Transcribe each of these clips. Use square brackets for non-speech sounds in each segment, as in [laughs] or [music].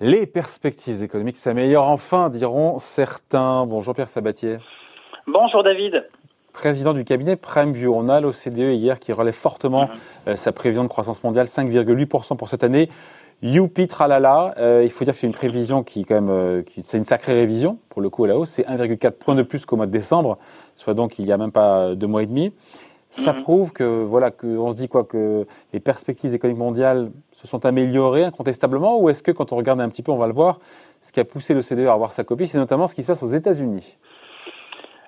Les perspectives économiques s'améliorent enfin, diront certains. Bonjour Pierre Sabatier. Bonjour David. Président du cabinet PrimeView, on a l'OCDE hier qui relève fortement mhm. euh, sa prévision de croissance mondiale, 5,8% pour cette année. Youpi tralala, euh, il faut dire que c'est une prévision qui quand même, euh, c'est une sacrée révision pour le coup à la hausse, c'est 1,4 point de plus qu'au mois de décembre, soit donc il y a même pas deux mois et demi. Ça mhm. prouve que voilà que on se dit quoi que les perspectives économiques mondiales se sont améliorées incontestablement ou est-ce que quand on regarde un petit peu, on va le voir, ce qui a poussé l'OCDE à avoir sa copie, c'est notamment ce qui se passe aux États-Unis?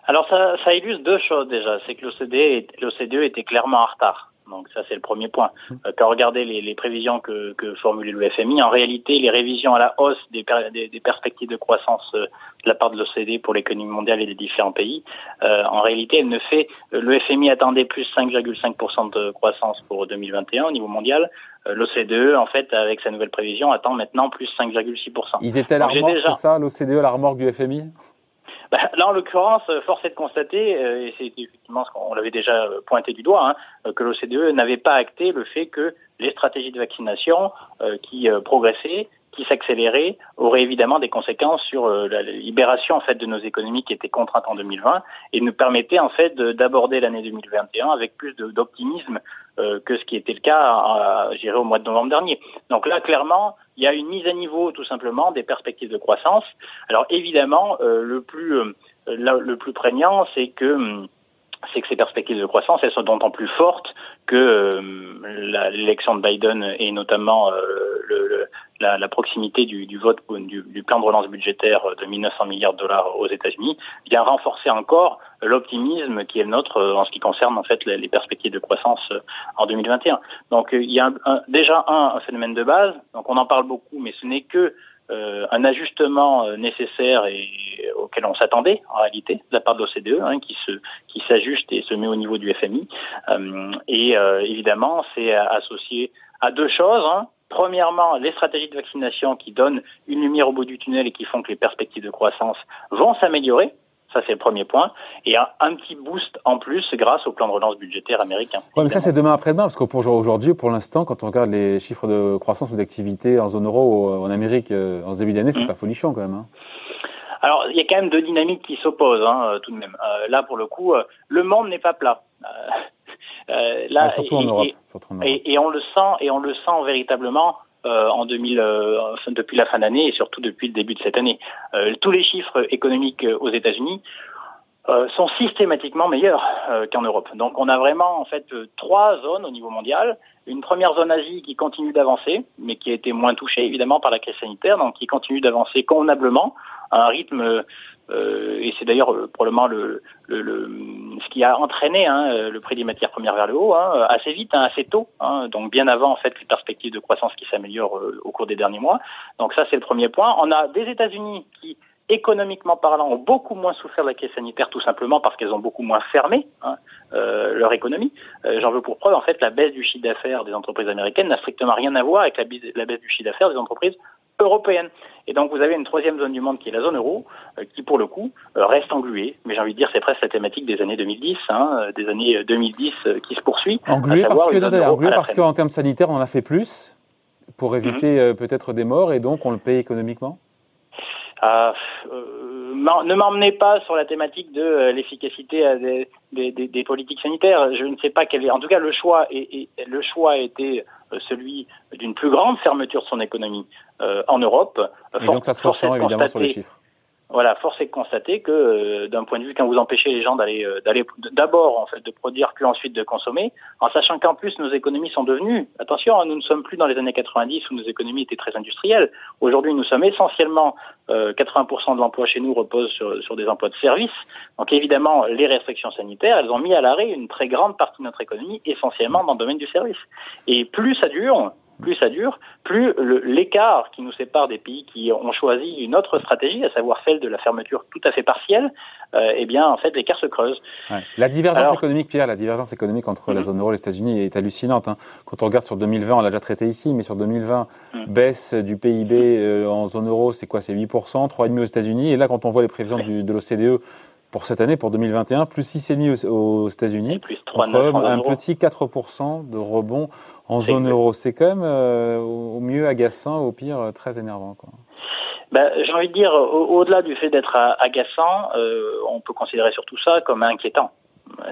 Alors ça, ça illustre deux choses déjà, c'est que l'OCDE était clairement en retard. Donc ça, c'est le premier point. Hum. Euh, quand regardez les, les prévisions que, que formulait le FMI, en réalité, les révisions à la hausse des, des, perspectives de croissance euh, de la part de l'OCDE pour l'économie mondiale et des différents pays, euh, en réalité, elle ne fait. Le FMI attendait plus 5,5% de croissance pour 2021 au niveau mondial. L'OCDE, en fait, avec sa nouvelle prévision, attend maintenant plus 5,6%. Ils étaient à la remorque, déjà... ça, l'OCDE à la remorque du FMI bah, là, en l'occurrence, force est de constater, euh, et c'est effectivement ce qu'on l'avait déjà euh, pointé du doigt, hein, que l'OCDE n'avait pas acté le fait que les stratégies de vaccination euh, qui progressaient qui s'accélérait aurait évidemment des conséquences sur la libération en fait de nos économies qui étaient contraintes en 2020 et nous permettait en fait d'aborder l'année 2021 avec plus d'optimisme que ce qui était le cas, j'irai au mois de novembre dernier. Donc là, clairement, il y a une mise à niveau tout simplement des perspectives de croissance. Alors évidemment, euh, le plus euh, le plus prégnant, c'est que hum, c'est que ces perspectives de croissance, elles sont d'autant plus fortes que euh, l'élection de Biden et notamment euh, le, la, la, proximité du, du vote du, du, plan de relance budgétaire de 1900 milliards de dollars aux États-Unis vient renforcer encore l'optimisme qui est le nôtre euh, en ce qui concerne en fait les, perspectives de croissance en 2021. Donc il y a déjà un phénomène de base. Donc on en parle beaucoup, mais ce n'est que euh, un ajustement euh, nécessaire et auquel on s'attendait en réalité de la part de l'OCDE, hein, qui se qui s'ajuste et se met au niveau du FMI. Euh, et évidemment, c'est associé à deux choses. Hein. Premièrement, les stratégies de vaccination qui donnent une lumière au bout du tunnel et qui font que les perspectives de croissance vont s'améliorer. Ça, c'est le premier point. Et un, un, petit boost en plus grâce au plan de relance budgétaire américain. Ouais, mais ça, c'est demain après-demain, parce qu'aujourd'hui, pour l'instant, quand on regarde les chiffres de croissance ou d'activité en zone euro ou en Amérique euh, en ce début d'année, c'est mmh. pas folichon quand même. Hein. Alors, il y a quand même deux dynamiques qui s'opposent, hein, euh, tout de même. Euh, là, pour le coup, euh, le monde n'est pas plat. Euh, là, surtout, et, en Europe, et, surtout en Europe. Et, et, on le sent, et on le sent véritablement euh, en 2000, euh, depuis la fin d'année et surtout depuis le début de cette année. Euh, tous les chiffres économiques aux États-Unis sont systématiquement meilleurs qu'en Europe. Donc on a vraiment en fait trois zones au niveau mondial. Une première zone Asie qui continue d'avancer, mais qui a été moins touchée évidemment par la crise sanitaire, donc qui continue d'avancer convenablement à un rythme euh, et c'est d'ailleurs euh, probablement le, le, le, ce qui a entraîné hein, euh, le prix des matières premières vers le haut, hein, assez vite, hein, assez tôt, hein, donc bien avant en fait les perspectives de croissance qui s'améliorent au cours des derniers mois. Donc ça c'est le premier point. On a des États-Unis qui économiquement parlant, ont beaucoup moins souffert de la crise sanitaire, tout simplement parce qu'elles ont beaucoup moins fermé hein, euh, leur économie. Euh, J'en veux pour preuve, en fait, la baisse du chiffre d'affaires des entreprises américaines n'a strictement rien à voir avec la, la baisse du chiffre d'affaires des entreprises européennes. Et donc, vous avez une troisième zone du monde qui est la zone euro, euh, qui, pour le coup, euh, reste engluée. Mais j'ai envie de dire, c'est presque la thématique des années 2010, hein, euh, des années 2010 qui se poursuit. Engluée parce que, parce qu'en termes sanitaires, on en a fait plus pour éviter mhm. peut-être des morts et donc on le paye économiquement? Euh, ne m'emmenez pas sur la thématique de euh, l'efficacité euh, des, des, des, politiques sanitaires. Je ne sais pas quel est. En tout cas, le choix est, le choix a été euh, celui d'une plus grande fermeture de son économie en Europe. Et donc ça se ressent évidemment sur les chiffres voilà, force est de constater que euh, d'un point de vue quand vous empêchez les gens d'aller euh, d'aller d'abord en fait de produire puis ensuite de consommer, en sachant qu'en plus nos économies sont devenues attention, hein, nous ne sommes plus dans les années 90 où nos économies étaient très industrielles. Aujourd'hui, nous sommes essentiellement 80% euh, de l'emploi chez nous repose sur, sur des emplois de services. Donc évidemment, les restrictions sanitaires, elles ont mis à l'arrêt une très grande partie de notre économie, essentiellement dans le domaine du service. Et plus ça dure, plus ça dure, plus l'écart qui nous sépare des pays qui ont choisi une autre stratégie, à savoir celle de la fermeture tout à fait partielle, euh, eh bien, en fait, l'écart se creuse. Ouais. La divergence économique, Pierre, la divergence économique entre la mhm. zone euro et les États-Unis est hallucinante. Hein. Quand on regarde sur 2020, on l'a déjà traité ici, mais sur 2020, mhm. baisse du PIB euh, en zone euro, c'est quoi? C'est 8%, 3,5% aux États-Unis. Et là, quand on voit les prévisions du, de l'OCDE, pour cette année, pour 2021, plus 6,5 aux, aux États-Unis, plus un petit 4% de rebond en zone euro. C'est quand même au mieux agaçant, au pire très énervant. Quoi. Ben, J'ai envie de dire, au-delà du fait d'être agaçant, on peut considérer surtout ça comme inquiétant.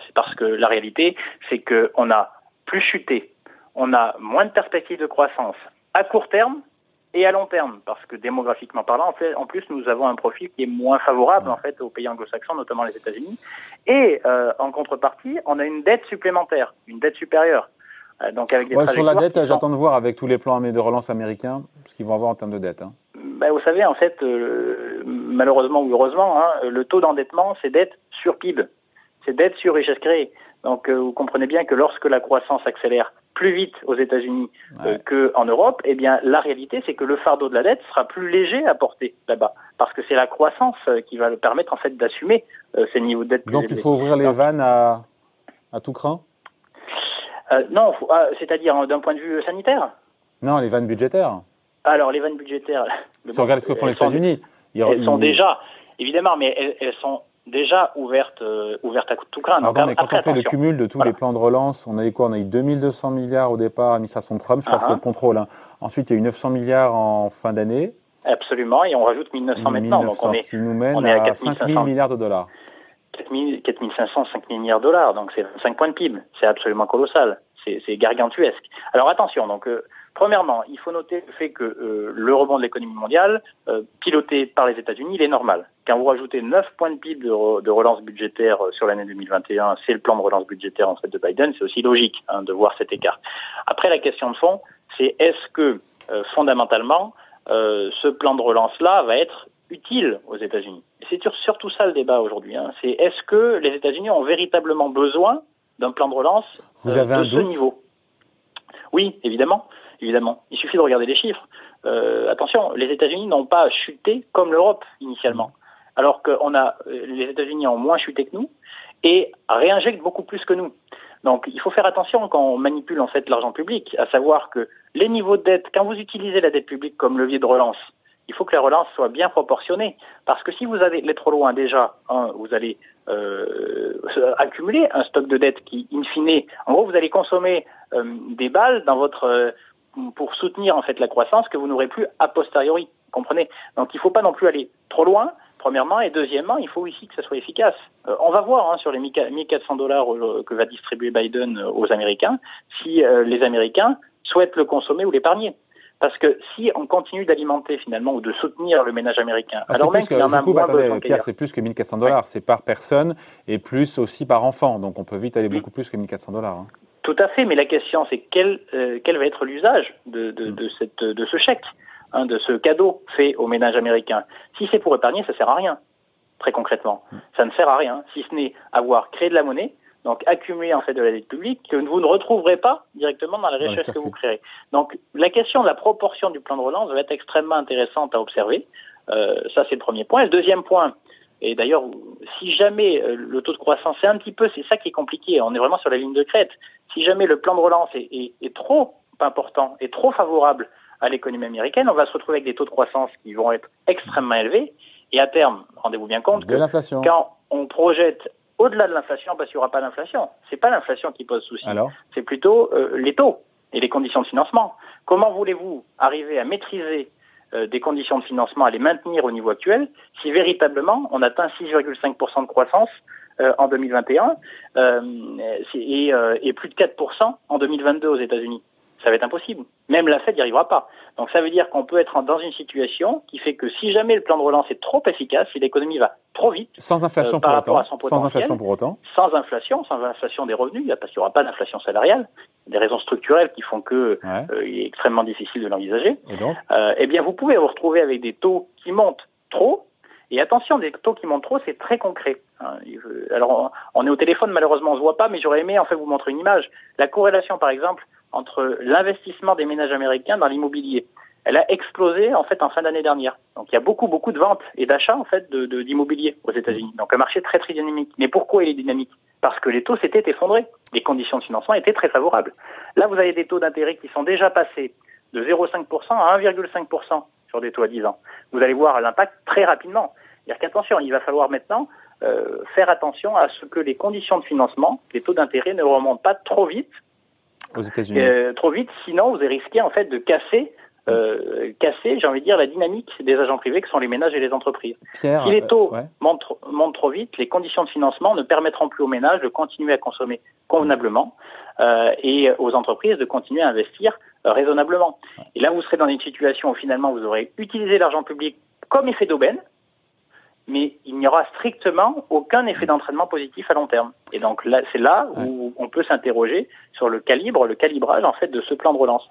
C'est parce que la réalité, c'est qu'on a plus chuté, on a moins de perspectives de croissance à court terme et à long terme, parce que démographiquement parlant, en, fait, en plus, nous avons un profil qui est moins favorable en fait aux pays anglo-saxons, notamment les États-Unis. Et euh, en contrepartie, on a une dette supplémentaire, une dette supérieure. Euh, donc avec des ouais, sur la dette, j'attends de voir avec tous les plans de relance américains ce qu'ils vont avoir en termes de dette. Hein. Ben, vous savez, en fait, euh, malheureusement ou heureusement, hein, le taux d'endettement, c'est dette sur PIB, c'est dette sur richesse créée. Donc vous comprenez bien que lorsque la croissance accélère plus vite aux États-Unis euh, qu'en Europe, eh bien la réalité c'est que le fardeau de la dette sera plus léger à porter là-bas, parce que c'est la croissance euh, qui va le permettre en fait d'assumer euh, ces niveaux de dette. Donc il faut ouvrir les vannes à, à tout craint? non, ah, c'est-à-dire d'un point de vue sanitaire? Non, les vannes budgétaires. Alors les vannes budgétaires. [laughs] Si on regarde ce que font les États-Unis, elles sont déjà évidemment, mais elles, elles sont déjà ouverte, euh, ouverte à tout craint. Pardon, mais quand on fait le cumul de tous les plans de relance, on a eu quoi? On a eu 2200 milliards au départ, administration Trump, je uh -huh. le contrôle. Hein. Ensuite, il y a eu 900 milliards en fin d'année. Absolument, et on rajoute 1900 maintenant. donc on est, qui nous mène on est à, à 5000 milliards de dollars. 4500, 5000 milliards de dollars, donc c'est 5 points de PIB. C'est absolument colossal. C'est gargantuesque. Alors attention, donc euh, Premièrement, il faut noter le fait que euh, le rebond de l'économie mondiale, euh, piloté par les États-Unis, il est normal. Quand vous rajoutez 9 points de PIB de, relance budgétaire euh, sur l'année 2021, c'est le plan de relance budgétaire en fait de Biden, c'est aussi logique hein, de voir cet écart. Après, la question de fond, c'est est-ce que fondamentalement ce plan de relance-là va être utile aux États-Unis? C'est surtout ça le débat aujourd'hui. Hein. C'est est-ce que les États-Unis ont véritablement besoin d'un plan de relance de ce niveau? Oui, évidemment évidemment. Il suffit de regarder les chiffres. Euh, attention, les États-Unis n'ont pas chuté comme l'Europe initialement, alors que euh, les États-Unis ont moins chuté que nous et réinjectent beaucoup plus que nous. Donc, il faut faire attention quand on manipule en fait l'argent public, à savoir que les niveaux de dette, quand vous utilisez la dette publique comme levier de relance, il faut que la relance soit bien proportionnée. Parce que si vous allez trop loin déjà, hein, vous allez euh, accumuler un stock de dette qui, in fine, en gros, vous allez consommer des balles dans votre pour soutenir en fait la croissance que vous n'aurez plus a posteriori. Comprenez? Donc il ne faut pas non plus aller trop loin. Premièrement et deuxièmement, il faut ici que ça soit efficace. Euh, on va voir hein, sur les 1400 dollars que va distribuer Biden euh, aux Américains si euh, les Américains souhaitent le consommer ou l'épargner. Parce que si on continue d'alimenter finalement ou de soutenir le ménage américain, ah, alors même qu'il y en a coup, moins attendez, Pierre, c'est plus que 1400 dollars, c'est par personne et plus aussi par enfant, donc on peut vite aller beaucoup plus que 1400 dollars. Hein. Tout à fait, mais la question c'est quel, euh, quel va être l'usage de, de, de, cette, de ce chèque, hein, de ce cadeau fait aux ménages américains. Si c'est pour épargner, ça sert à rien, très concrètement. Ça ne sert à rien, si ce n'est avoir créé de la monnaie, donc accumuler en fait de la dette publique que vous ne retrouverez pas directement dans la richesse que vous créez. Donc la question de la proportion du plan de relance va être extrêmement intéressante à observer. Euh, ça c'est le premier point. Le deuxième point, et d'ailleurs, si jamais euh, le taux de croissance, c'est un petit peu, c'est ça qui est compliqué, on est vraiment sur la ligne de crête. Si jamais le plan de relance est, est, est trop important, est trop favorable à l'économie américaine, on va se retrouver avec des taux de croissance qui vont être extrêmement élevés. Et à terme, rendez-vous bien compte que quand on projette au-delà de l'inflation, parce qu'il n'y aura pas d'inflation, c'est pas l'inflation qui pose souci, c'est plutôt euh, les taux et les conditions de financement. Comment voulez-vous arriver à maîtriser des conditions de financement à les maintenir au niveau actuel si véritablement on atteint 6,5% de croissance euh, en 2021 euh, et, et, plus de 4% en 2022 aux États-Unis ça va être impossible. Même la Fed n'y arrivera pas. Donc ça veut dire qu'on peut être dans une situation qui fait que si jamais le plan de relance est trop efficace, si l'économie va trop vite, sans inflation euh, pour autant, sans inflation pour autant, sans inflation, sans inflation des revenus, parce qu'il n'y aura pas d'inflation salariale, des raisons structurelles qui font que euh, il est extrêmement difficile de l'envisager. Euh, eh bien, vous pouvez vous retrouver avec des taux qui montent trop. Et attention, des taux qui montent trop, c'est très concret. Hein. Alors, on est au téléphone, malheureusement, on se voit pas, mais j'aurais aimé en fait vous montrer une image. La corrélation, par exemple, entre l'investissement des ménages américains dans l'immobilier. Elle a explosé en fait en fin d'année dernière. Donc il y a beaucoup beaucoup de ventes et d'achats en fait d'immobilier aux États-Unis. Donc un marché très très dynamique. Mais pourquoi il est dynamique? Parce que les taux s'étaient effondrés, les conditions de financement étaient très favorables. Là vous avez des taux d'intérêt qui sont déjà passés de 0,5% à 1,5% sur des taux à 10 ans. Vous allez voir l'impact très rapidement. C'est-à-dire qu'attention, il va falloir maintenant faire attention à ce que les conditions de financement, les taux d'intérêt ne remontent pas trop vite. Aux États-Unis. trop vite, sinon vous risquez en fait de casser euh, casser, j'ai envie de dire, la dynamique des agents privés que sont les ménages et les entreprises. si les taux montent, montent, trop vite, les conditions de financement ne permettront plus aux ménages de continuer à consommer convenablement euh, et aux entreprises de continuer à investir euh, raisonnablement. Et là, vous serez dans une situation où finalement vous aurez utilisé l'argent public comme effet d'aubaine, mais il n'y aura strictement aucun effet d'entraînement positif à long terme. Et donc là, c'est là où on peut s'interroger sur le calibre, le calibrage en fait de ce plan de relance.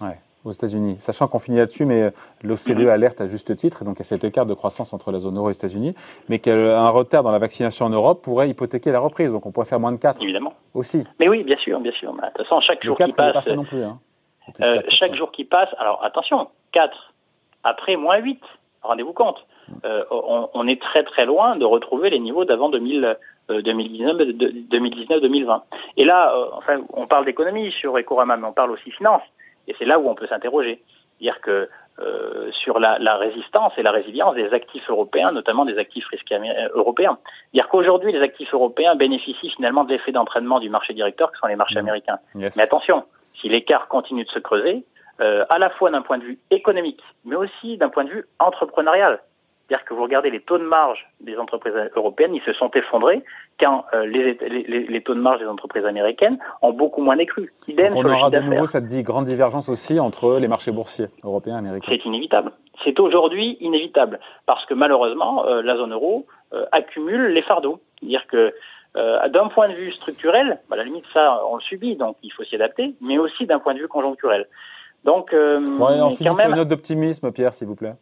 Ouais aux États-Unis. Sachant qu'on finit là-dessus, mais l'OCDE mhm. alerte à juste titre, et donc il y a cet écart de croissance entre la zone euro et les États-Unis, mais qu'un retard dans la vaccination en Europe pourrait hypothéquer la reprise. Donc on pourrait faire moins de 4. Évidemment. Aussi. Mais oui, bien sûr, bien sûr. De toute façon, chaque jour qui passe. Pas non plus, hein. euh, chaque jour qui passe, alors attention, 4, après moins 8, rendez-vous compte. Euh, on, est très très loin de retrouver les niveaux d'avant 2019-2020. Euh, et là, enfin, on parle d'économie sur Ecorama, mais on parle aussi finance. Et c'est là où on peut s'interroger. Dire que euh, sur la, la, résistance et la résilience des actifs européens, notamment des actifs risqués euh, européens. Dire qu'aujourd'hui, les actifs européens bénéficient finalement de l'effet d'entraînement du marché directeur, qui sont les marchés mmh. américains. Mais attention, si l'écart continue de se creuser, euh, à la fois d'un point de vue économique, mais aussi d'un point de vue entrepreneurial, c'est-à-dire que vous regardez les taux de marge des entreprises européennes, ils se sont effondrés quand euh, les, les, les, taux de marge des entreprises américaines ont beaucoup moins décru. Idem on aura de nouveau cette dit grande divergence aussi entre les marchés boursiers européens et américains. C'est inévitable. C'est aujourd'hui inévitable parce que malheureusement euh, la zone euro euh, accumule les fardeaux. C'est-à-dire que d'un point de vue structurel, bah, à la limite ça on le subit donc il faut s'y adapter, mais aussi d'un point de vue conjoncturel. Donc, ouais, on finit même... une note d'optimisme, Pierre, s'il vous plaît.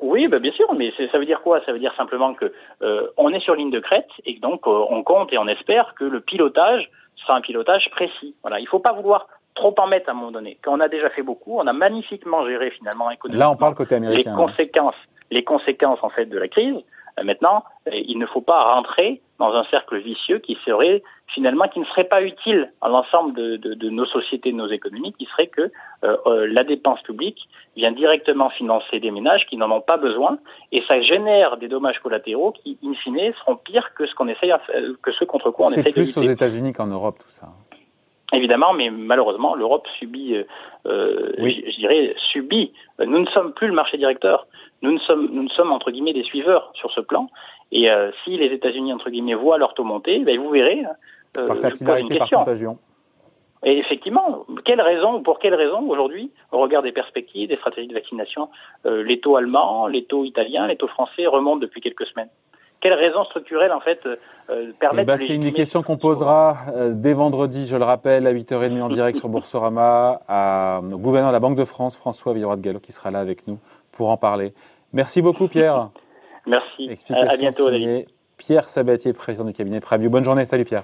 Oui, bah bien sûr, mais ça veut dire quoi? Ça veut dire simplement que euh, on est sur ligne de crête et donc euh, on compte et on espère que le pilotage sera un pilotage précis. Voilà, il faut pas vouloir trop en mettre à un moment donné. Quand on a déjà fait beaucoup, on a magnifiquement géré finalement économiquement Là, on parle côté américain. Les conséquences, les conséquences en fait de la crise. Euh, maintenant, il ne faut pas rentrer dans un cercle vicieux qui serait finalement qui ne serait pas utile à l'ensemble de, de, de, nos sociétés, de nos économies, qui serait que euh, euh, la dépense publique vient directement financer des ménages qui n'en ont pas besoin, et ça génère des dommages collatéraux qui, in fine, seront pires que ce qu'on essaye que ceux contre quoi on essaye de lutter. C'est plus aux États-Unis qu'en Europe tout ça. Évidemment, mais malheureusement, l'Europe subit, euh, euh oui. je, dirais, subit. Nous ne sommes plus le marché directeur. Nous ne sommes, nous ne sommes entre guillemets des suiveurs sur ce plan. Et euh, si les États-Unis entre guillemets voient leur taux monter, ben, vous verrez. Euh, par capillarité, par contagion. Et effectivement, quelle raison, pour quelle raison aujourd'hui, au regard des perspectives, des stratégies de vaccination, euh, les taux allemands, les taux italiens, les taux français remontent depuis quelques semaines? Quelles raisons structurelles en fait euh, permettent eh ben, C'est une des questions qu'on posera euh, dès vendredi, je le rappelle, à 8h30 en direct sur Boursorama, à, au gouverneur de la Banque de France, François Villeroy de Gallo, qui sera là avec nous pour en parler. Merci beaucoup Pierre. Merci. à bientôt. Pierre Sabatier, président du cabinet Preview. Bonne journée. Salut Pierre.